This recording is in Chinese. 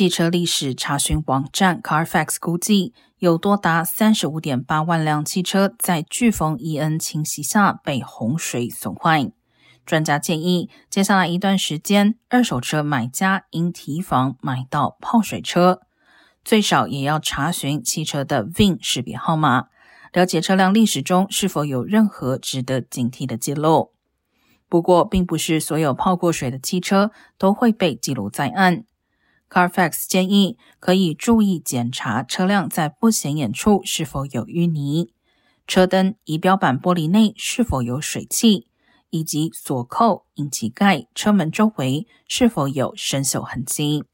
汽车历史查询网站 Carfax 估计，有多达三十五点八万辆汽车在飓风伊恩侵袭下被洪水损坏。专家建议，接下来一段时间，二手车买家应提防买到泡水车，最少也要查询汽车的 VIN 识别号码，了解车辆历史中是否有任何值得警惕的记录。不过，并不是所有泡过水的汽车都会被记录在案。Carfax 建议可以注意检查车辆在不显眼处是否有淤泥，车灯、仪表板玻璃内是否有水汽，以及锁扣、引擎盖、车门周围是否有生锈痕迹。